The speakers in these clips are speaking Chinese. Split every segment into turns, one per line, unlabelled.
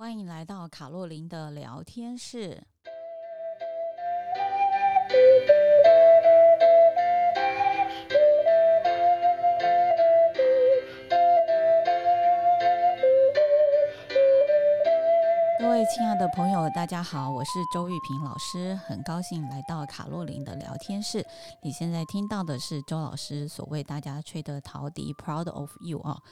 欢迎来到卡洛琳的聊天室。各位亲爱的朋友，大家好，我是周玉萍老师，很高兴来到卡洛琳的聊天室。你现在听到的是周老师所为大家吹的陶笛，Proud of You 啊。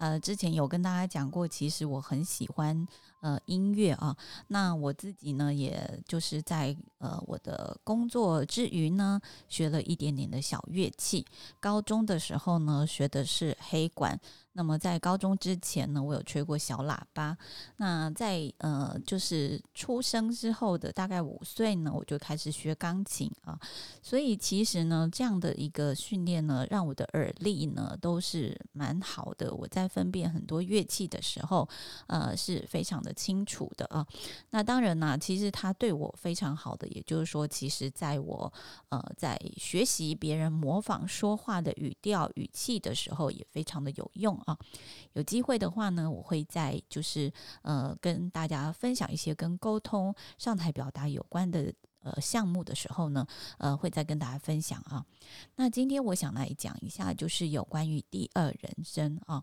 呃，之前有跟大家讲过，其实我很喜欢呃音乐啊。那我自己呢，也就是在呃我的工作之余呢，学了一点点的小乐器。高中的时候呢，学的是黑管。那么在高中之前呢，我有吹过小喇叭。那在呃，就是出生之后的大概五岁呢，我就开始学钢琴啊。所以其实呢，这样的一个训练呢，让我的耳力呢都是蛮好的。我在分辨很多乐器的时候，呃，是非常的清楚的啊。那当然呢，其实他对我非常好的，也就是说，其实在我呃在学习别人模仿说话的语调语气的时候，也非常的有用。啊，有机会的话呢，我会在就是呃跟大家分享一些跟沟通、上台表达有关的呃项目的时候呢，呃会再跟大家分享啊。那今天我想来讲一下，就是有关于第二人生啊。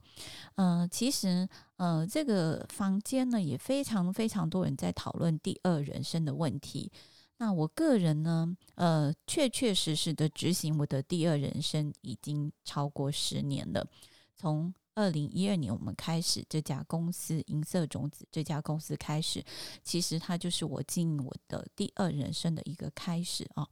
呃，其实呃这个房间呢也非常非常多人在讨论第二人生的问题。那我个人呢，呃确确实实的执行我的第二人生已经超过十年了，从二零一二年，我们开始这家公司银色种子这家公司开始，其实它就是我经营我的第二人生的一个开始啊。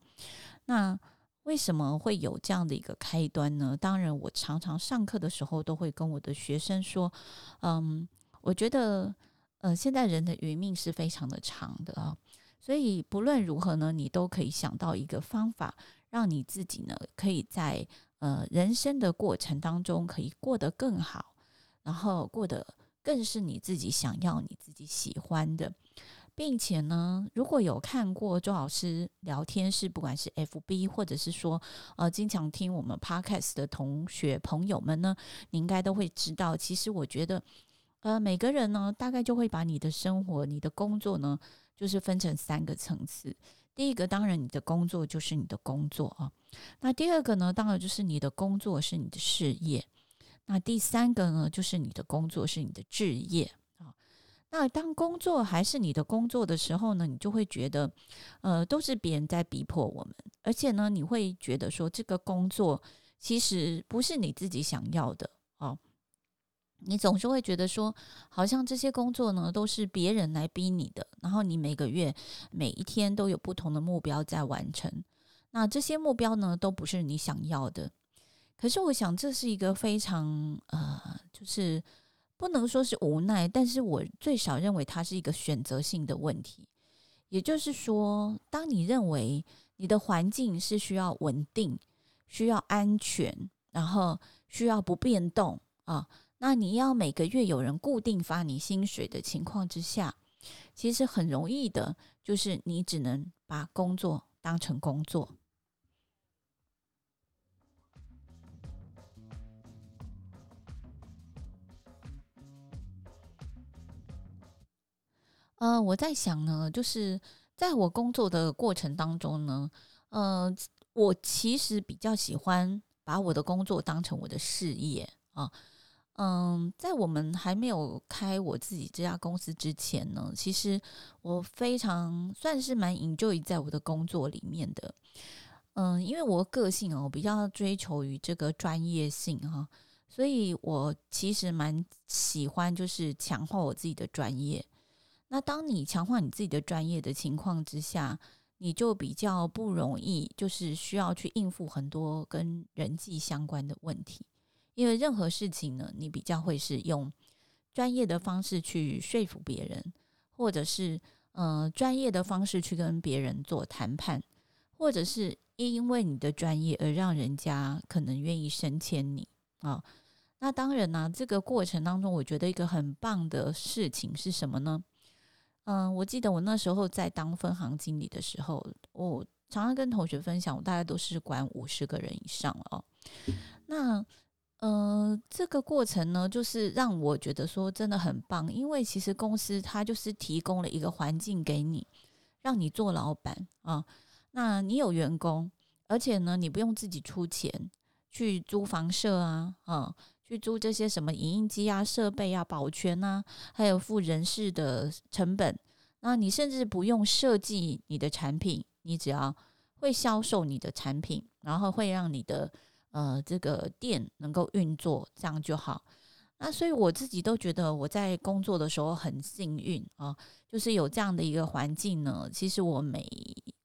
那为什么会有这样的一个开端呢？当然，我常常上课的时候都会跟我的学生说，嗯，我觉得，呃，现在人的余命是非常的长的啊，所以不论如何呢，你都可以想到一个方法，让你自己呢可以在。呃，人生的过程当中可以过得更好，然后过得更是你自己想要、你自己喜欢的，并且呢，如果有看过周老师聊天室，不管是 FB 或者是说呃，经常听我们 Podcast 的同学朋友们呢，你应该都会知道，其实我觉得，呃，每个人呢，大概就会把你的生活、你的工作呢，就是分成三个层次。第一个，当然你的工作就是你的工作啊。那第二个呢，当然就是你的工作是你的事业。那第三个呢，就是你的工作是你的置业啊。那当工作还是你的工作的时候呢，你就会觉得，呃，都是别人在逼迫我们，而且呢，你会觉得说这个工作其实不是你自己想要的。你总是会觉得说，好像这些工作呢都是别人来逼你的，然后你每个月、每一天都有不同的目标在完成。那这些目标呢都不是你想要的。可是我想这是一个非常呃，就是不能说是无奈，但是我最少认为它是一个选择性的问题。也就是说，当你认为你的环境是需要稳定、需要安全，然后需要不变动啊。那你要每个月有人固定发你薪水的情况之下，其实很容易的，就是你只能把工作当成工作。呃，我在想呢，就是在我工作的过程当中呢，呃，我其实比较喜欢把我的工作当成我的事业啊。嗯，在我们还没有开我自己这家公司之前呢，其实我非常算是蛮 enjoy 在我的工作里面的。嗯，因为我个性哦，比较追求于这个专业性哈，所以我其实蛮喜欢就是强化我自己的专业。那当你强化你自己的专业的情况之下，你就比较不容易就是需要去应付很多跟人际相关的问题。因为任何事情呢，你比较会是用专业的方式去说服别人，或者是呃专业的方式去跟别人做谈判，或者是因为你的专业而让人家可能愿意升迁你啊、那当然呢、这个过程当中，我觉得一个很棒的事情是什么呢？嗯、我记得我那时候在当分行经理的时候，我常常跟同学分享，我大概都是管五十个人以上了哦。那呃，这个过程呢，就是让我觉得说真的很棒，因为其实公司它就是提供了一个环境给你，让你做老板啊。那你有员工，而且呢，你不用自己出钱去租房舍啊，啊，去租这些什么影印机啊、设备啊、保全啊，还有付人事的成本。那你甚至不用设计你的产品，你只要会销售你的产品，然后会让你的。呃，这个店能够运作，这样就好。那所以我自己都觉得我在工作的时候很幸运啊，就是有这样的一个环境呢。其实我每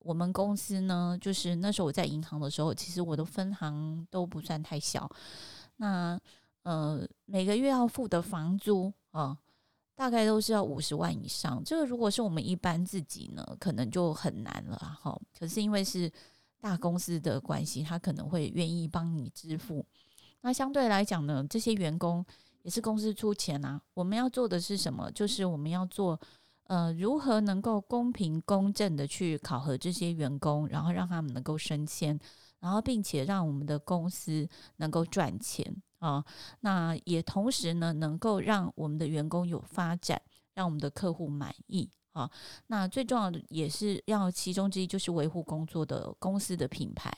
我们公司呢，就是那时候我在银行的时候，其实我的分行都不算太小。那呃，每个月要付的房租啊，大概都是要五十万以上。这个如果是我们一般自己呢，可能就很难了哈。可是因为是。大公司的关系，他可能会愿意帮你支付。那相对来讲呢，这些员工也是公司出钱啊。我们要做的是什么？就是我们要做，呃，如何能够公平公正的去考核这些员工，然后让他们能够升迁，然后并且让我们的公司能够赚钱啊。那也同时呢，能够让我们的员工有发展，让我们的客户满意。啊，那最重要的也是要其中之一，就是维护工作的公司的品牌，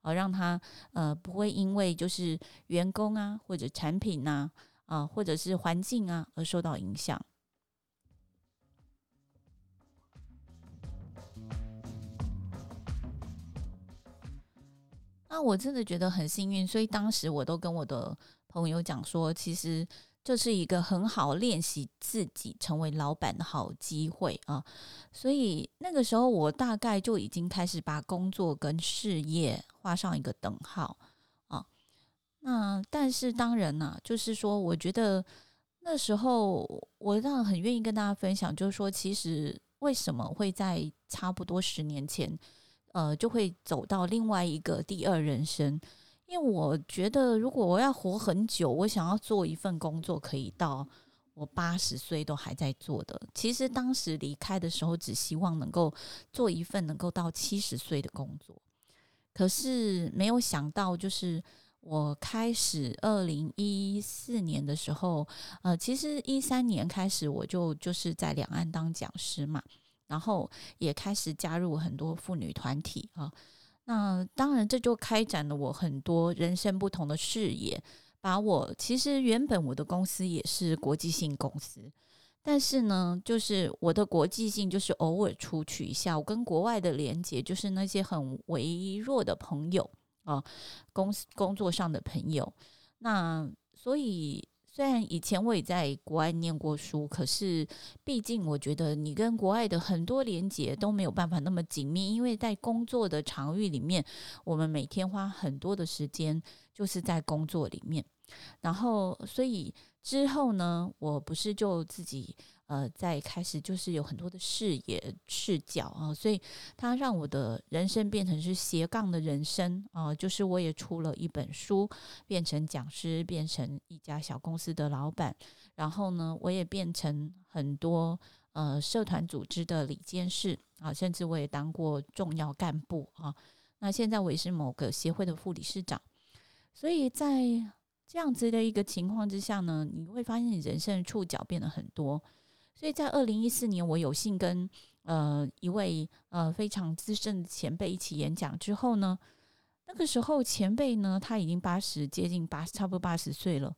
啊，让他呃不会因为就是员工啊或者产品呐啊或者是环境啊而受到影响。那我真的觉得很幸运，所以当时我都跟我的朋友讲说，其实。这是一个很好练习自己成为老板的好机会啊！所以那个时候，我大概就已经开始把工作跟事业画上一个等号啊。那但是当然呢、就是说，我觉得那时候我让很愿意跟大家分享，就是说，其实为什么会在差不多十年前，呃，就会走到另外一个第二人生。因为我觉得，如果我要活很久，我想要做一份工作，可以到我八十岁都还在做的。其实当时离开的时候，只希望能够做一份能够到七十岁的工作。可是没有想到，就是我开始二零一四年的时候，呃，其实一三年开始我就就是在两岸当讲师嘛，然后也开始加入很多妇女团体啊。那当然，这就开展了我很多人生不同的视野。把我其实原本我的公司也是国际性公司，但是呢，就是我的国际性就是偶尔出去一下，我跟国外的连接就是那些很微弱的朋友啊，公司工作上的朋友。那所以。虽然以前我也在国外念过书，可是毕竟我觉得你跟国外的很多连接都没有办法那么紧密，因为在工作的场域里面，我们每天花很多的时间就是在工作里面，然后所以之后呢，我不是就自己。呃，在开始就是有很多的视野视角啊，所以它让我的人生变成是斜杠的人生啊，就是我也出了一本书，变成讲师，变成一家小公司的老板，然后呢，我也变成很多呃社团组织的理监事啊，甚至我也当过重要干部啊。那现在我也是某个协会的副理事长，所以在这样子的一个情况之下呢，你会发现你人生的触角变得很多。所以在二零一四年，我有幸跟呃一位呃非常资深的前辈一起演讲之后呢，那个时候前辈呢，他已经八十，接近八，差不多八十岁了。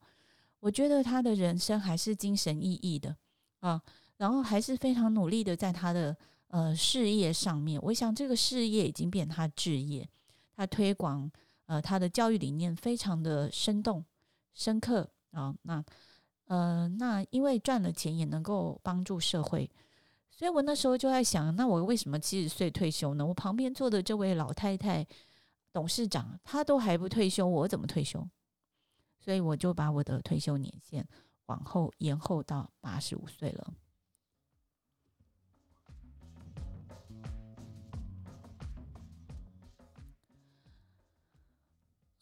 我觉得他的人生还是精神奕奕的啊，然后还是非常努力的在他的呃事业上面。我想这个事业已经变他志业，他推广呃他的教育理念非常的生动深刻啊，那。呃，那因为赚了钱也能够帮助社会，所以我那时候就在想，那我为什么七十岁退休呢？我旁边坐的这位老太太，董事长，她都还不退休，我怎么退休？所以我就把我的退休年限往后延后到八十五岁了。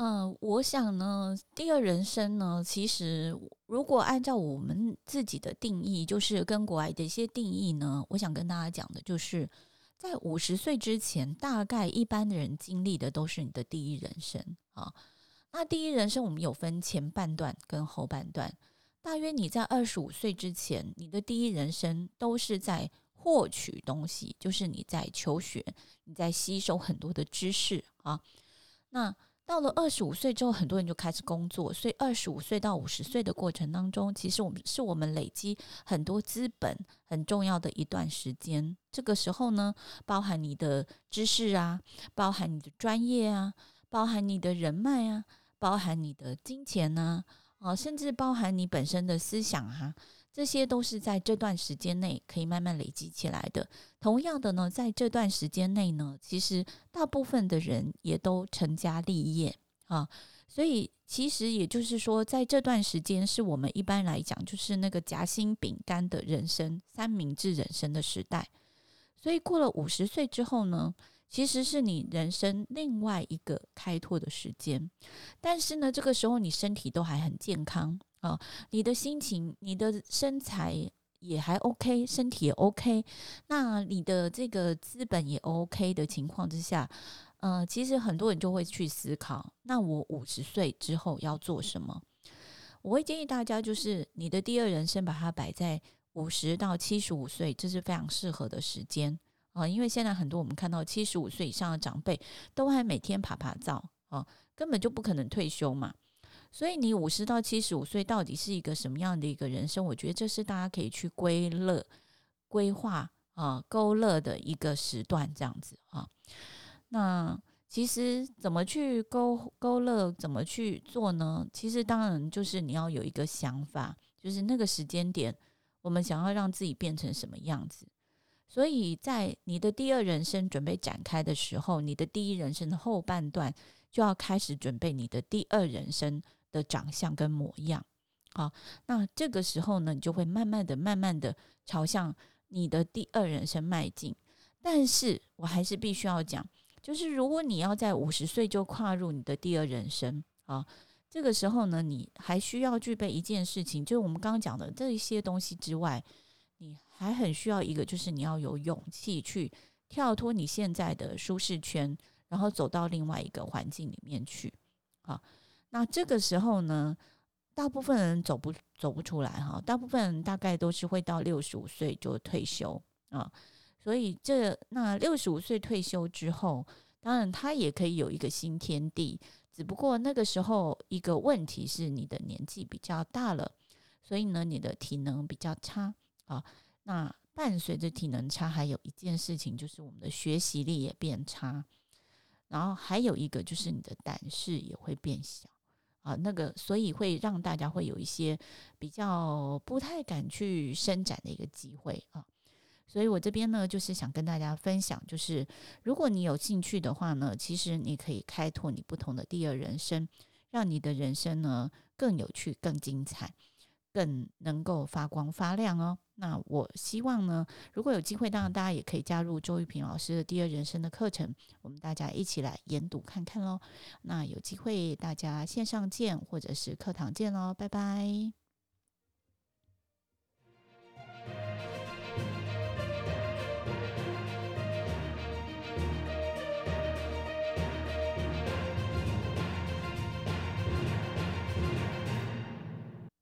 嗯、我想呢，第二人生呢，其实如果按照我们自己的定义，就是跟国外的一些定义呢，我想跟大家讲的就是，在五十岁之前，大概一般的人经历的都是你的第一人生啊。那第一人生我们有分前半段跟后半段。大约你在二十五岁之前，你的第一人生都是在获取东西，就是你在求学，你在吸收很多的知识啊。那到了二十五岁之后，很多人就开始工作，所以二十五岁到五十岁的过程当中，其实我们是我们累积很多资本很重要的一段时间。这个时候呢，包含你的知识啊，包含你的专业啊，包含你的人脉啊，包含你的金钱啊，啊，甚至包含你本身的思想哈、啊。这些都是在这段时间内可以慢慢累积起来的。同样的呢，在这段时间内呢，其实大部分的人也都成家立业啊，所以其实也就是说，在这段时间是我们一般来讲就是那个夹心饼干的人生、三明治人生的时代。所以过了五十岁之后呢，其实是你人生另外一个开拓的时间。但是呢，这个时候你身体都还很健康。啊，你的心情、你的身材也还 OK，身体也 OK，那你的这个资本也 OK 的情况之下，呃，其实很多人就会去思考，那我五十岁之后要做什么？我会建议大家，就是你的第二人生，把它摆在五十到七十五岁，这是非常适合的时间啊，因为现在很多我们看到七十五岁以上的长辈都还每天爬爬照啊，根本就不可能退休嘛。所以你五十到七十五岁到底是一个什么样的一个人生？我觉得这是大家可以去归乐、规划啊、勾勒的一个时段，这样子啊。那其实怎么去勾勾勒，怎么去做呢？其实当然就是你要有一个想法，就是那个时间点，我们想要让自己变成什么样子。所以在你的第二人生准备展开的时候，你的第一人生的后半段就要开始准备你的第二人生。的长相跟模样，好，那这个时候呢，你就会慢慢的、慢慢的朝向你的第二人生迈进。但是我还是必须要讲，就是如果你要在五十岁就跨入你的第二人生，啊，这个时候呢，你还需要具备一件事情，就是我们刚刚讲的这一些东西之外，你还很需要一个，就是你要有勇气去跳脱你现在的舒适圈，然后走到另外一个环境里面去，啊。那这个时候呢，大部分人走不走不出来哈，大部分人大概都是会到六十五岁就退休啊，所以这那六十五岁退休之后，当然他也可以有一个新天地，只不过那个时候一个问题是你的年纪比较大了，所以呢，你的体能比较差啊。那伴随着体能差，还有一件事情就是我们的学习力也变差，然后还有一个就是你的胆识也会变小。啊，那个，所以会让大家会有一些比较不太敢去伸展的一个机会啊。所以我这边呢，就是想跟大家分享，就是如果你有兴趣的话呢，其实你可以开拓你不同的第二人生，让你的人生呢更有趣、更精彩。更能够发光发亮哦。那我希望呢，如果有机会，当然大家也可以加入周玉平老师的第二人生的课程，我们大家一起来研读看看喽。那有机会大家线上见，或者是课堂见喽，拜拜。